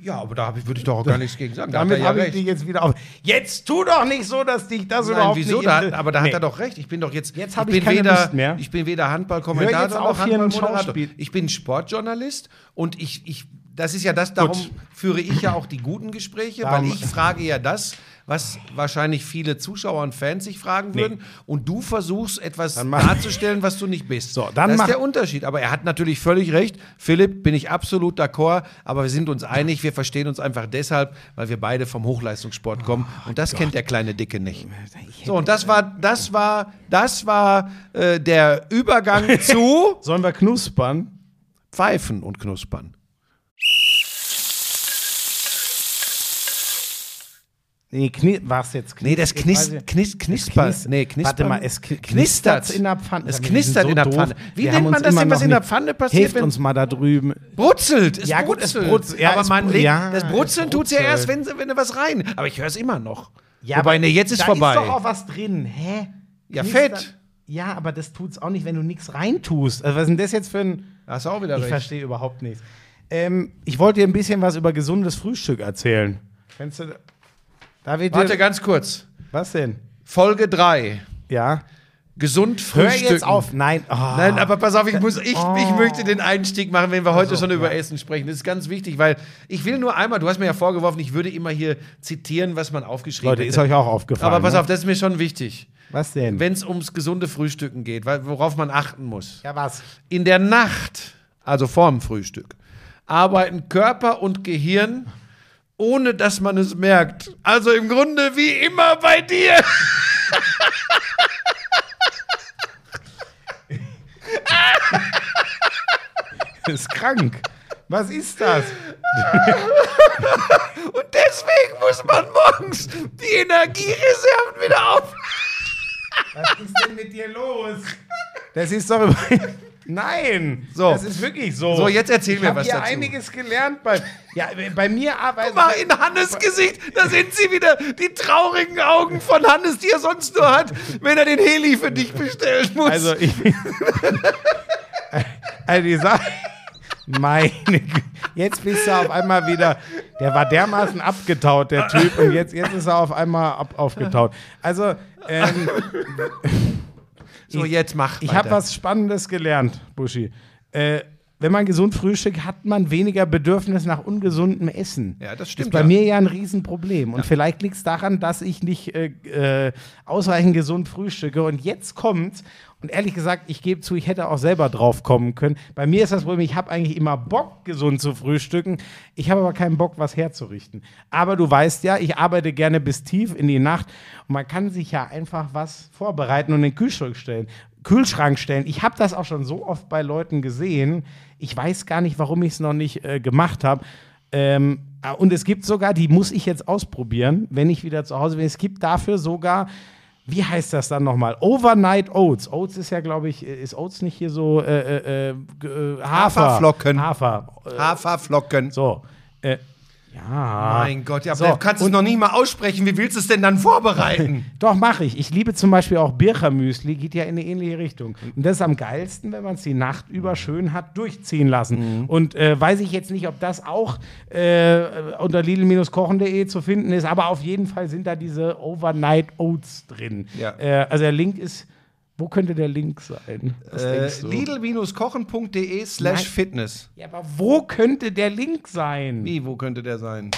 Ja, aber da würde ich doch auch gar nichts gegen sagen. Da hat Damit ja habe ich dich jetzt wieder auf. Jetzt tu doch nicht so, dass dich das Nein, überhaupt wieso? nicht inter- aber da hat Nee. er doch recht. Ich bin doch jetzt. Jetzt hab ich ich keine weder, Lust mehr. Ich bin weder Handballkommentator noch Handballmoderator. Ich bin Sportjournalist und ich, ich das ist ja das, darum führe ich ja auch die guten Gespräche, Darum- weil ich frage ja das, was wahrscheinlich viele Zuschauer und Fans sich fragen würden. Und du versuchst etwas darzustellen, was du nicht bist. So, dann das ist der Unterschied. Aber er hat natürlich völlig recht. Philipp, bin ich absolut d'accord. Aber wir sind uns einig, wir verstehen uns einfach deshalb, weil wir beide vom Hochleistungssport kommen. Oh und das kennt der kleine Dicke nicht. So, und das war, das war, das war äh, der Übergang (laughs) zu Sollen wir knuspern? Pfeifen und Knuspern. Nee, kni was jetzt? Knis Nee, das ich knis, weiß nicht. knis, knispert. Knis- nee, knispern. Warte mal, es kni- knistert in der Pfanne. Es knistert sind in der so Pfanne. Wie Wir nennt man das denn, was in der Pfanne passiert? Hilft uns mal da drüben. Brutzelt. Es Ja, gut, es brutzelt. brutz- ja, aber es man legt, ja, das es Brutzeln tut's ja erst, wenn, wenn du was rein. Aber ich höre es immer noch. Ja, Wobei, aber nee, jetzt ist da vorbei. ist doch auch was drin. Hä? Ja, Fett. Ja, aber das tut's auch nicht, wenn du nichts reintust. Also, was ist denn das jetzt für ein. Da hast du auch wieder Ich recht. verstehe überhaupt nichts. Ähm, ich wollte dir ein bisschen was über gesundes Frühstück erzählen. Kennst du. Warte ganz kurz. was denn? Folge 3. Ja. Gesund Hör frühstücken. jetzt auf. Nein. Oh. Nein, aber pass auf, ich, muss, ich, ich möchte den Einstieg machen, wenn wir heute schon über Essen sprechen. Das ist ganz wichtig, weil ich will nur einmal, du hast mir ja vorgeworfen, ich würde immer hier zitieren, was man aufgeschrieben Leute, hätte. ist euch auch aufgefallen. Aber pass ne? auf, das ist mir schon wichtig. Was denn? Wenn es ums gesunde Frühstücken geht, worauf man achten muss. ja, was? In der Nacht, also vorm Frühstück, arbeiten Körper und Gehirn, ohne dass man es merkt. Also im Grunde wie immer bei dir. Das (laughs) ist krank. Was ist das? (laughs) Und deswegen muss man morgens die Energiereserven wieder auf. Was ist denn mit dir los? Das ist doch über (laughs) Nein, So. das ist wirklich so. So, jetzt erzähl ich mir was hier dazu. einiges gelernt. Bei, ja, bei mir arbeitet. Mal in Hannes Gesicht, da sind sie wieder, die traurigen Augen von Hannes, die er sonst nur hat, wenn er den Heli für dich bestellen muss. Also ich. also die Sache. Meine Gü- Jetzt bist du auf einmal wieder. Der war dermaßen abgetaut, der Typ, und jetzt, jetzt ist er auf einmal ab, aufgetaut. Also, ähm, so, jetzt mach Ich habe was Spannendes gelernt, Buschi. Äh, wenn man gesund frühstückt, hat man weniger Bedürfnis nach ungesundem Essen. Ja, das Das stimmt, ist bei ja. mir ja ein Riesenproblem. Und vielleicht liegt es daran, dass ich nicht äh, äh, ausreichend gesund frühstücke. Und jetzt kommt's. Und ehrlich gesagt, ich gebe zu, ich hätte auch selber drauf kommen können. Bei mir ist das Problem, ich habe eigentlich immer Bock, gesund zu frühstücken. Ich habe aber keinen Bock, was herzurichten. Aber du weißt ja, ich arbeite gerne bis tief in die Nacht. Und man kann sich ja einfach was vorbereiten und in den Kühlschrank stellen. Kühlschrank stellen. Ich habe das auch schon so oft bei Leuten gesehen. Ich weiß gar nicht, warum ich es noch nicht äh, gemacht habe. Ähm, ah, und es gibt sogar, die muss ich jetzt ausprobieren, wenn ich wieder zu Hause bin. Es gibt dafür sogar, wie heißt das dann nochmal? Overnight Oats. Oats ist ja, glaube ich, ist Oats nicht hier so äh, äh, g- äh, Hafer. Haferflocken. Hafer. Äh, Haferflocken. so. Ja. Mein Gott, ja, So, aber du kannst es noch nie mal aussprechen. Wie willst du es denn dann vorbereiten? (laughs) Doch, mache ich. Ich liebe zum Beispiel auch Birchermüsli, geht ja in eine ähnliche Richtung. Und das ist am geilsten, wenn man es die Nacht über schön hat durchziehen lassen. Und äh, weiß ich jetzt nicht, ob das auch äh, unter lidl-kochen.de zu finden ist, aber auf jeden Fall sind da diese Overnight Oats drin. Ja. Äh, also der Link ist, wo könnte der Link sein? Äh? Lidl-kochen.de slash. Fitness. Ja, aber wo könnte der Link sein? Wie, wo könnte der sein?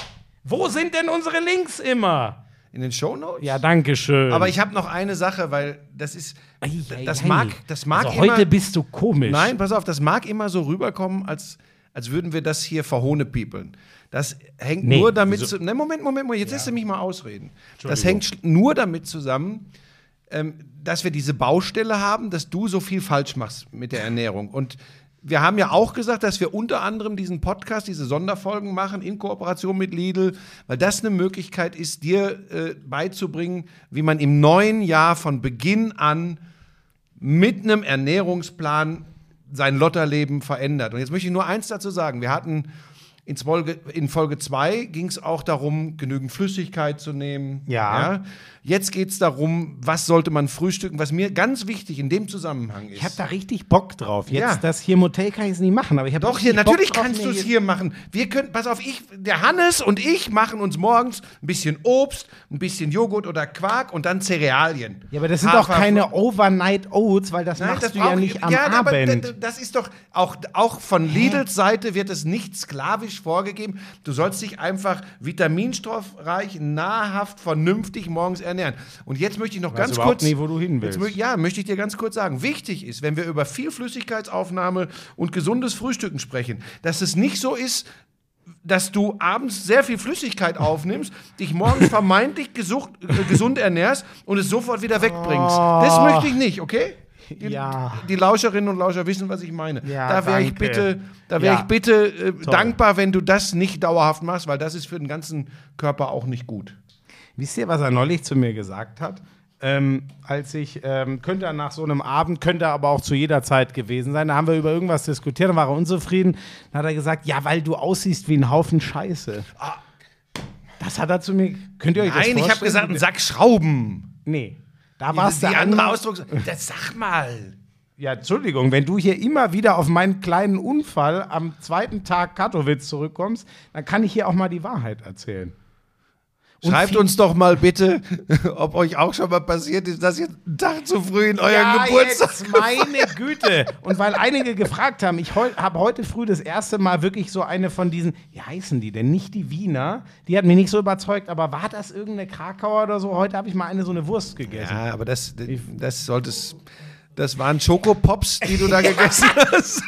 Wo sind denn unsere Links immer? In den Shownotes? Ja, danke schön. Aber ich habe noch eine Sache, weil das ist. Ei, ei, das ei. mag, das mag also immer. heute bist du komisch. Nein, pass auf, das mag immer so rüberkommen, als, als würden wir das hier verhohnepiepeln. Das hängt Nee, nur damit zu. Ne, Moment, Moment, Moment, jetzt lässt du mich mal ausreden. Das hängt nur damit zusammen, dass wir diese Baustelle haben, dass du so viel falsch machst mit der Ernährung. Und wir haben ja auch gesagt, dass wir unter anderem diesen Podcast, diese Sonderfolgen machen in Kooperation mit Lidl, weil das eine Möglichkeit ist, dir äh, beizubringen, wie man im neuen Jahr von Beginn an mit einem Ernährungsplan sein Lotterleben verändert. Und jetzt möchte ich nur eins dazu sagen. Wir hatten in Folge, in Folge 2 ging es auch darum, genügend Flüssigkeit zu nehmen. Ja. Jetzt geht es darum, was sollte man frühstücken, was mir ganz wichtig in dem Zusammenhang ist. Ich habe da richtig Bock drauf. Jetzt Ja. das hier im Hotel kann ich es nicht machen, aber ich habe Doch, hier, natürlich drauf, kannst du es hier machen. Wir können, pass auf, ich, der Hannes und ich machen uns morgens ein bisschen Obst, ein bisschen Joghurt oder Quark und dann Cerealien. Ja, aber das sind doch keine Overnight Oats, weil das Nein, machst das du ja nicht am ja, aber Abend. d- das ist doch auch, auch von Lidls Seite wird es nicht sklavisch vorgegeben. Du sollst dich einfach vitaminstoffreich, nahrhaft, vernünftig morgens ernähren. Und jetzt möchte ich noch ganz kurz. nie, wo du hin willst. Jetzt ja, möchte ich dir ganz kurz sagen. Wichtig ist, wenn wir über viel Flüssigkeitsaufnahme und gesundes Frühstücken sprechen, dass es nicht so ist, dass du abends sehr viel Flüssigkeit aufnimmst, dich morgens (laughs) vermeintlich gesucht, äh, gesund ernährst und es sofort wieder wegbringst. Das möchte ich nicht, okay? Die, Ja. die Lauscherinnen und Lauscher wissen, was ich meine. Ja, da wäre ich bitte, da wäre Ja. ich bitte äh, dankbar, wenn du das nicht dauerhaft machst, weil das ist für den ganzen Körper auch nicht gut. Wisst ihr, was er neulich zu mir gesagt hat? Ähm, als ich, ähm, könnte er nach so einem Abend, könnte er aber auch zu jeder Zeit gewesen sein. Da haben wir über irgendwas diskutiert, dann war er unzufrieden. Dann hat er gesagt, ja, weil du aussiehst wie ein Haufen Scheiße. Das hat er zu mir, könnt ihr euch das Nein, vorstellen? ich habe gesagt, ein Sack Schrauben. Nee. Da war es die der andere andere Ausdruck. Das sag mal. Ja, Entschuldigung, wenn du hier immer wieder auf meinen kleinen Unfall am zweiten Tag Katowice zurückkommst, dann kann ich hier auch mal die Wahrheit erzählen. Schreibt uns doch mal bitte, (laughs) ob euch auch schon mal passiert ist, dass ihr einen Tag zu früh in euren ja, Geburtstag. jetzt, meine (laughs) Güte. Und weil einige gefragt haben, ich heu, habe heute früh das erste Mal wirklich so eine von diesen, wie heißen die denn? Nicht die Wiener. Die hat mich nicht so überzeugt, aber war das irgendeine Krakauer oder so? Heute habe ich mal eine so eine Wurst gegessen. Ja, aber das, das solltest. Das waren Schokopops, die du da (laughs) gegessen hast.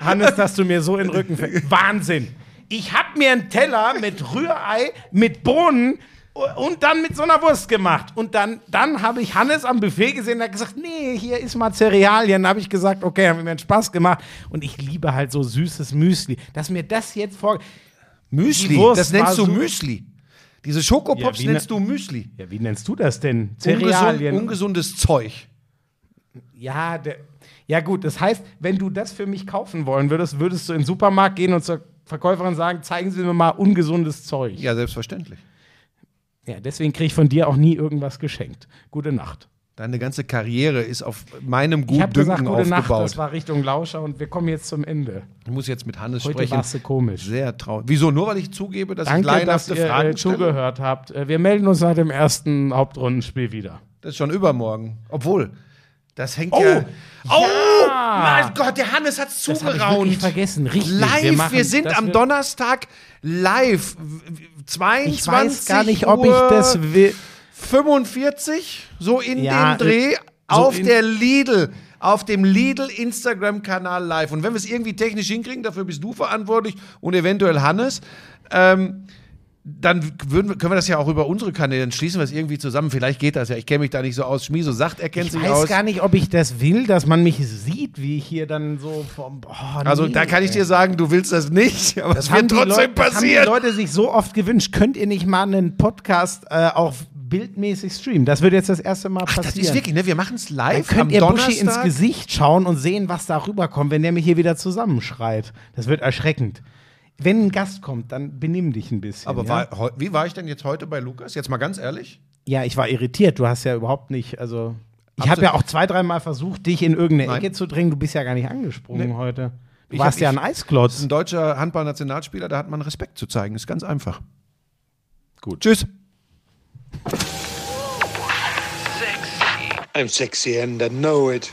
Hannes, dass du mir so in den Rücken fällst. Wahnsinn. Ich habe mir einen Teller mit Rührei, mit Bohnen und dann mit so einer Wurst gemacht. Und dann, dann habe ich Hannes am Buffet gesehen und hat gesagt, nee, hier ist mal Cerealien. Dann habe ich gesagt, okay, hat mir einen Spaß gemacht. Und ich liebe halt so süßes Müsli. Dass mir das jetzt vor... Müsli, das nennst du so- Müsli. Diese Schokopops Ja, nennst ne- du Müsli. Ja, wie nennst du das denn? Ungesund, Cerealien. ungesundes Zeug. ja, der, ja gut, das heißt, wenn du das für mich kaufen wollen würdest, würdest du in den Supermarkt gehen und zur Verkäuferin sagen, zeigen Sie mir mal ungesundes Zeug. Ja, selbstverständlich. Ja, deswegen kriege ich von dir auch nie irgendwas geschenkt. Gute Nacht. Deine ganze Karriere ist auf meinem Ich habe gesagt, Gutdünken gute Nacht, aufgebaut. das war Richtung Lauscher und wir kommen jetzt zum Ende. ich muss jetzt mit Hannes Heute sprechen. warst du komisch. Sehr traurig. Wieso? Nur weil ich zugebe, dass Danke, ich dass laienhafte ihr Fragen äh, zugehört habt. Äh, Wir melden uns nach dem ersten Hauptrundenspiel wieder. Das ist schon übermorgen. Obwohl, das hängt Oh! ja. Oh! Ja! Mein Gott, der Hannes hat's Das hab ich zugeraunt. vergessen. Richtig. Live, wir, wir, sind am Donnerstag live. W- w- 22 Ich weiß gar nicht, ob ich das will. 45, so in Ja, dem Dreh, äh, so auf der Lidl, auf dem Lidl Instagram-Kanal live. Und wenn wir es irgendwie technisch hinkriegen, dafür bist du verantwortlich und eventuell Hannes, ähm, dann würden können wir das ja auch über unsere Kanäle, dann schließen wir es irgendwie zusammen. Vielleicht geht das ja. Ich kenne mich da nicht so aus. Schmieso sagt, er kennt Ich sich weiß aus. gar nicht, ob ich das will, dass man mich sieht, wie ich hier dann so vom. Oh, Also nee, da kann ich dir sagen, du willst das nicht, aber das, haben wird trotzdem Leute, das haben die passieren. Leute sich so oft gewünscht. Könnt ihr nicht mal einen Podcast äh, auch bildmäßig streamen? Das wird jetzt das erste Mal Ach, passieren. das ist wirklich, ne? Wir machen es Dann live könnt am ihr Donnerstag. Buschi ins Gesicht schauen und sehen, was da rüberkommt, wenn der mich hier wieder zusammenschreit. Das wird erschreckend. Wenn ein Gast kommt, dann benimm dich ein bisschen. aber ja? war, wie war ich denn jetzt heute bei Lukas? Jetzt mal ganz ehrlich. ja, ich war irritiert. Du hast ja überhaupt nicht, also. Ich habe ja auch zwei, dreimal versucht, dich in irgendeine Nein. Ecke zu drängen. Du bist ja gar nicht angesprungen Nee. heute. Du Ich warst hab- ja ein Das ist Eisklotz. ein deutscher Handball-Nationalspieler, da hat man Respekt zu zeigen. Ist ganz einfach. Gut. Tschüss. I'm sexy and I know it.